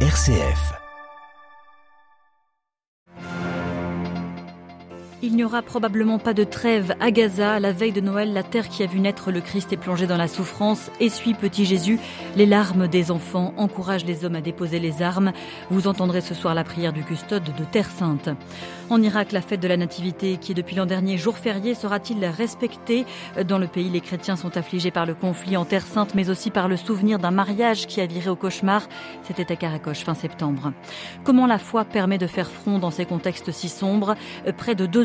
RCF. Il n'y aura probablement pas de trêve à Gaza. La veille de Noël, la terre qui a vu naître le Christ est plongée dans la souffrance. Essuie, petit Jésus, les larmes des enfants. Encourage les hommes à déposer les armes. Vous entendrez ce soir la prière du custode de Terre Sainte. En Irak, la fête de la Nativité, qui est depuis l'an dernier jour férié, sera-t-il respectée? Dans le pays, les chrétiens sont affligés par le conflit en Terre Sainte, mais aussi par le souvenir d'un mariage qui a viré au cauchemar. C'était à Karakoche fin septembre. Comment la foi permet de faire front dans ces contextes si sombres?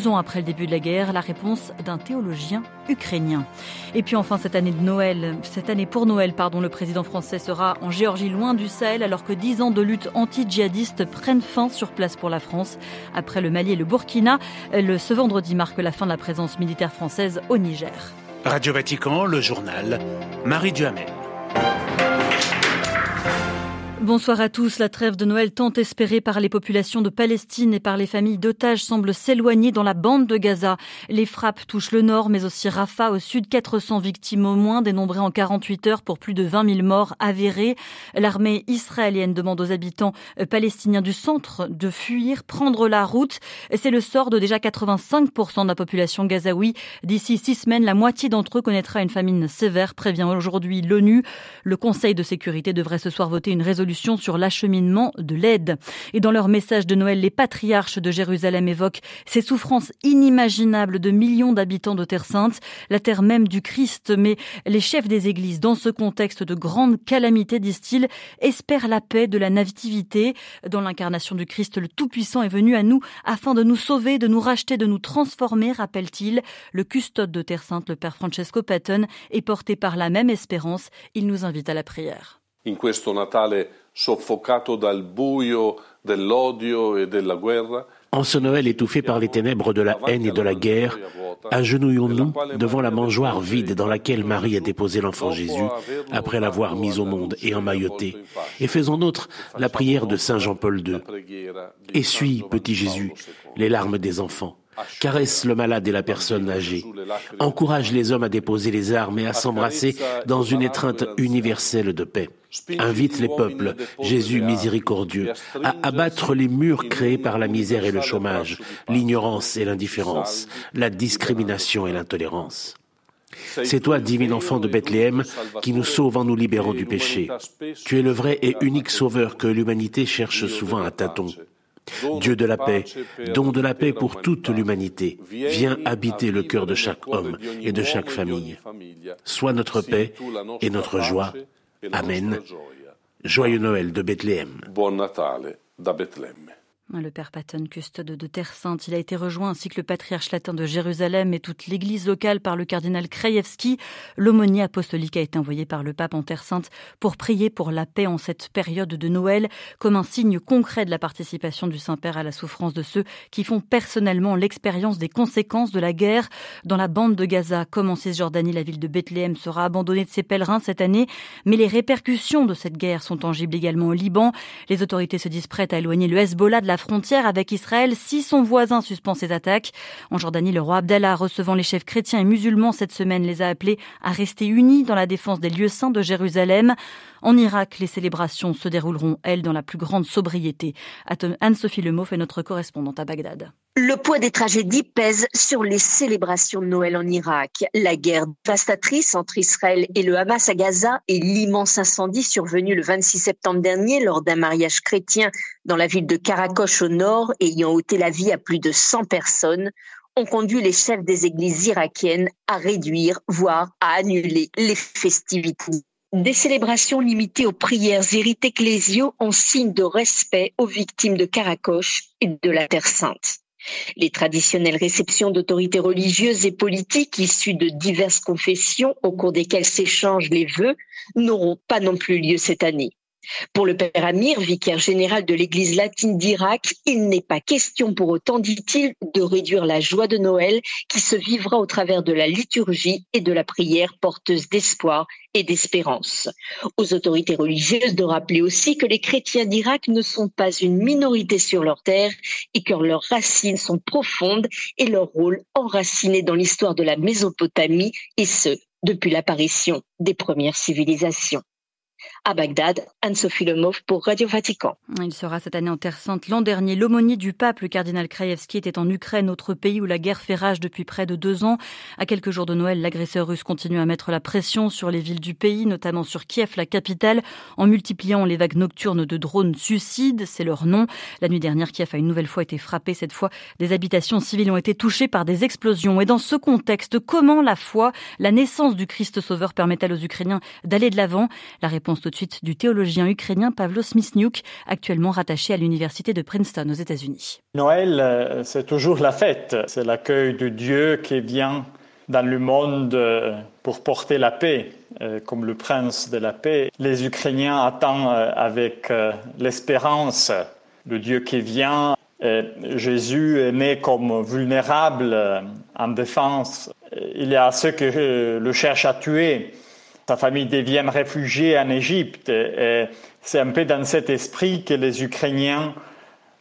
Ans après le début de la guerre, la réponse d'un théologien ukrainien. Et puis enfin, cette année de Noël, cette année pour Noël, pardon, le président français sera en Géorgie, loin du Sahel, alors que dix ans de lutte anti-djihadiste prennent fin sur place pour la France. Après le Mali et le Burkina. Le, ce vendredi marque la fin de la présence militaire française au Niger. Radio Vatican, le journal, Marie Duhamel. Bonsoir à tous. La trêve de Noël tant espérée par les populations de Palestine et par les familles d'otages semble s'éloigner dans la bande de Gaza. Les frappes touchent le nord, mais aussi Rafah au sud. 400 victimes au moins, dénombrées en 48 heures pour plus de 20 000 morts avérés. L'armée israélienne demande aux habitants palestiniens du centre de fuir, prendre la route. C'est le sort de déjà 85% de la population gazaoui. D'ici six semaines, la moitié d'entre eux connaîtra une famine sévère, prévient aujourd'hui l'ONU. Le Conseil de sécurité devrait ce soir voter une résolution sur l'acheminement de l'aide. Et dans leur message de Noël, les patriarches de Jérusalem évoquent ces souffrances inimaginables de millions d'habitants de Terre Sainte, la terre même du Christ. Mais les chefs des églises, dans ce contexte de grande calamité, disent-ils, espèrent la paix de la nativité. Dans l'incarnation du Christ, le Tout-Puissant est venu à nous afin de nous sauver, de nous racheter, de nous transformer, rappelle-t-il. Le custode de Terre Sainte, le Père Francesco Patton, est porté par la même espérance. Il nous invite à la prière. Soffocato dal buio dell'odio e della guerra, en ce Noël étouffé par les ténèbres de la haine et de la guerre, agenouillons-nous devant la mangeoire vide dans laquelle Marie a déposé l'enfant Jésus après l'avoir mis au monde et emmailloté, et faisons nôtre la prière de Saint Jean-Paul II. Essuie, petit Jésus, les larmes des enfants. Caresse le malade et la personne âgée. Encourage les hommes à déposer les armes et à s'embrasser dans une étreinte universelle de paix. Invite les peuples, Jésus miséricordieux, à abattre les murs créés par la misère et le chômage, l'ignorance et l'indifférence, la discrimination et l'intolérance. C'est toi, divin enfant de Bethléem, qui nous sauve en nous libérant du péché. Tu es le vrai et unique sauveur que l'humanité cherche souvent à tâtons. Dieu de la paix, don de la paix pour toute l'humanité, viens habiter le cœur de chaque homme et de chaque famille. Sois notre paix et notre joie. Amen. Joyeux Noël de Bethléem. Buon Natale da le père Patton, custode de Terre Sainte, il a été rejoint ainsi que le patriarche latin de Jérusalem et toute l'église locale par le cardinal Krajewski. L'aumônier apostolique a été envoyé par le pape en Terre Sainte pour prier pour la paix en cette période de Noël, comme un signe concret de la participation du Saint-Père à la souffrance de ceux qui font personnellement l'expérience des conséquences de la guerre. Dans la bande de Gaza, comme en Cisjordanie, la ville de Bethléem sera abandonnée de ses pèlerins cette année, mais les répercussions de cette guerre sont tangibles également au Liban. Les autorités se disent prêtes à éloigner le Hezbollah de la frontière avec Israël si son voisin suspend ses attaques. En Jordanie, le roi Abdallah, recevant les chefs chrétiens et musulmans cette semaine, les a appelés à rester unis dans la défense des lieux saints de Jérusalem. En Irak, les célébrations se dérouleront, elles, dans la plus grande sobriété. Anne-Sophie Lemoff est notre correspondante à Bagdad. Le poids des tragédies pèse sur les célébrations de Noël en Irak. La guerre dévastatrice entre Israël et le Hamas à Gaza et l'immense incendie survenu le 26 septembre dernier lors d'un mariage chrétien dans la ville de Karakosh au nord ayant ôté la vie à plus de 100 personnes ont conduit les chefs des églises irakiennes à réduire, voire à annuler les festivités des célébrations limitées aux prières et ecclésiaux en signe de respect aux victimes de Karakoche et de la Terre Sainte. Les traditionnelles réceptions d'autorités religieuses et politiques issues de diverses confessions au cours desquelles s'échangent les vœux n'auront pas non plus lieu cette année. Pour le père Amir, vicaire général de l'église latine d'Irak, il n'est pas question pour autant, dit-il, de réduire la joie de Noël qui se vivra au travers de la liturgie et de la prière porteuse d'espoir et d'espérance. Aux autorités religieuses de rappeler aussi que les chrétiens d'Irak ne sont pas une minorité sur leur terre et que leurs racines sont profondes et leur rôle enraciné dans l'histoire de la Mésopotamie et ce, depuis l'apparition des premières civilisations. À Bagdad, Anne-Sophie Lemov pour Radio Vatican. Il sera cette année en Terre Sainte. L'an dernier, l'aumônier du pape, le cardinal Krajewski, était en Ukraine, autre pays où la guerre fait rage depuis près de deux ans. À quelques jours de Noël, l'agresseur russe continue à mettre la pression sur les villes du pays, notamment sur Kiev, la capitale, en multipliant les vagues nocturnes de drones suicides. C'est leur nom. La nuit dernière, Kiev a une nouvelle fois été frappé. Cette fois, des habitations civiles ont été touchées par des explosions. Et dans ce contexte, comment la foi, la naissance du Christ Sauveur permet-elle aux Ukrainiens d'aller de l'avant? La réponse suite du théologien ukrainien Pavlos Misniuk, actuellement rattaché à l'université de Princeton aux États-Unis. Noël, euh, c'est toujours la fête. C'est l'accueil de Dieu qui vient dans le monde euh, pour porter la paix, euh, comme le prince de la paix. Les Ukrainiens attendent avec l'espérance de Dieu qui vient. Jésus est né comme vulnérable en défense. Il y a ceux qui le cherchent à tuer sa famille devient réfugiée en Égypte. C'est un peu dans cet esprit que les Ukrainiens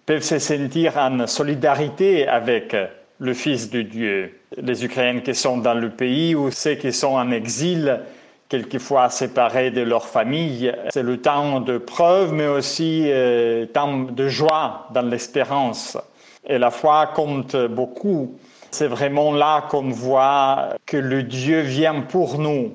peuvent se sentir en solidarité avec le Fils de Dieu. Les Ukrainiens qui sont dans le pays ou ceux qui sont en exil, quelquefois séparés de leur famille, c'est le temps de preuve, mais aussi euh, temps de joie dans l'espérance. Et la foi compte beaucoup. C'est vraiment là qu'on voit que le Dieu vient pour nous,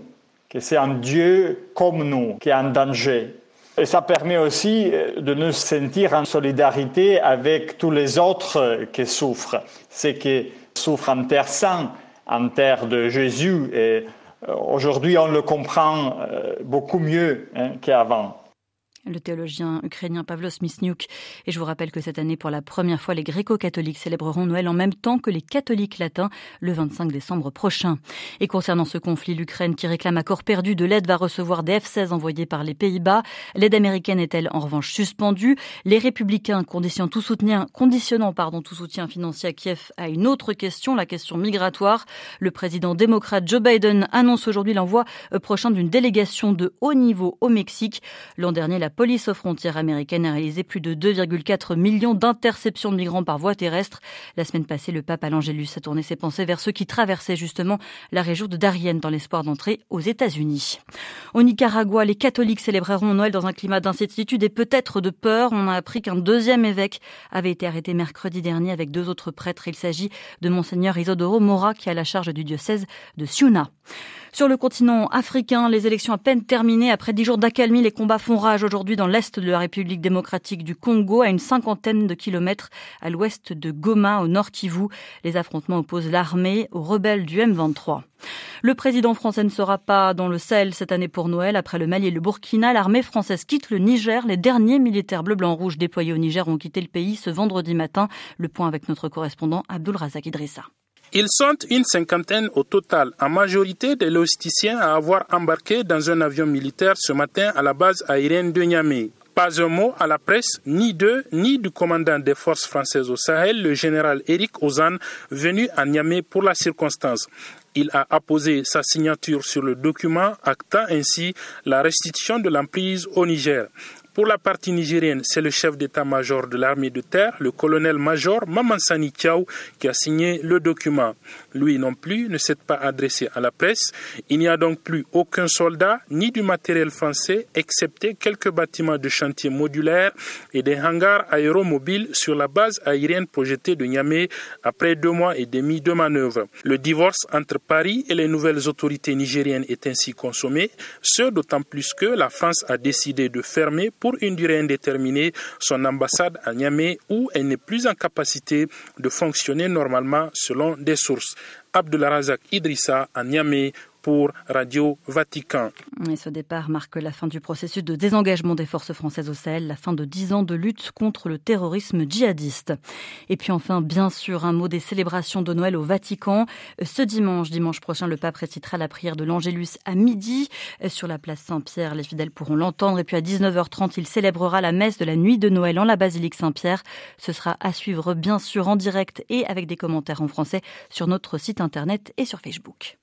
que c'est un Dieu comme nous qui est en danger. Et ça permet aussi euh, de nous sentir en solidarité avec tous les autres qui souffrent, ceux qui souffrent en terre sainte, en terre de Jésus. Et euh, aujourd'hui, on le comprend euh, beaucoup mieux hein, qu'avant le théologien ukrainien Pavlos Misniuk. Et je vous rappelle que cette année, pour la première fois, les gréco-catholiques célébreront Noël en même temps que les catholiques latins le 25 décembre prochain. Et concernant ce conflit, l'Ukraine qui réclame à corps perdu de l'aide va recevoir des F-16 envoyés par les Pays-Bas. L'aide américaine est-elle en revanche suspendue? Les républicains conditionnant tout soutien, conditionnant pardon, tout soutien financier à Kiev à une autre question, la question migratoire. Le président démocrate Joe Biden annonce aujourd'hui l'envoi euh, prochain d'une délégation de haut niveau au Mexique. L'an dernier, la police aux frontières américaines a réalisé plus de 2,4 millions d'interceptions de migrants par voie terrestre. La semaine passée, le pape Al-Angélus a tourné ses pensées vers ceux qui traversaient justement la région de Darien dans l'espoir d'entrer aux États-Unis. Au Nicaragua, les catholiques célébreront Noël dans un climat d'incertitude et peut-être de peur. On a appris qu'un deuxième évêque avait été arrêté mercredi dernier avec deux autres prêtres. Il s'agit de Monseigneur Isodoro Mora qui a la charge du diocèse de Siuna. Sur le continent africain, les élections à peine terminées. Après dix jours d'accalmie, les combats font rage aujourd'hui dans l'est de la République démocratique du Congo, à une cinquantaine de kilomètres à l'ouest de Goma, au nord Kivu. Les affrontements opposent l'armée aux rebelles du M23. Le président français ne sera pas dans le Sahel cette année pour Noël. Après le Mali et le Burkina, l'armée française quitte le Niger. Les derniers militaires bleu-blanc-rouge déployés au Niger ont quitté le pays ce vendredi matin. Le point avec notre correspondant Abdul Razak Idrissa. Ils sont une cinquantaine au total, en majorité des logisticiens à avoir embarqué dans un avion militaire ce matin à la base aérienne de Niamey. Pas un mot à la presse, ni d'eux, ni du commandant des forces françaises au Sahel, le général Eric Ozan, venu à Niamey pour la circonstance. Il a apposé sa signature sur le document actant ainsi la restitution de l'emprise au Niger. Pour la partie nigérienne, c'est le chef d'état-major de l'armée de terre, le colonel-major Mamansani Kiao, qui a signé le document. Lui non plus ne s'est pas adressé à la presse. Il n'y a donc plus aucun soldat ni du matériel français, excepté quelques bâtiments de chantier modulaires et des hangars aéromobiles sur la base aérienne projetée de Niamey après deux mois et demi de manœuvre. Le divorce entre Paris et les nouvelles autorités nigériennes est ainsi consommé, ce d'autant plus que la France a décidé de fermer une durée indéterminée son ambassade à Niamey où elle n'est plus en capacité de fonctionner normalement selon des sources. Abdulrazak Idrissa à Niamey pour Radio Vatican. Ce départ marque la fin du processus de désengagement des forces françaises au Sahel, la fin de dix ans de lutte contre le terrorisme djihadiste. Et puis enfin, bien sûr, un mot des célébrations de Noël au Vatican. Ce dimanche, dimanche prochain, le pape récitera la prière de l'Angélus à midi sur la place Saint-Pierre. Les fidèles pourront l'entendre. Et puis à 19h30, il célébrera la messe de la nuit de Noël en la basilique Saint-Pierre. Ce sera à suivre, bien sûr, en direct et avec des commentaires en français sur notre site internet et sur Facebook.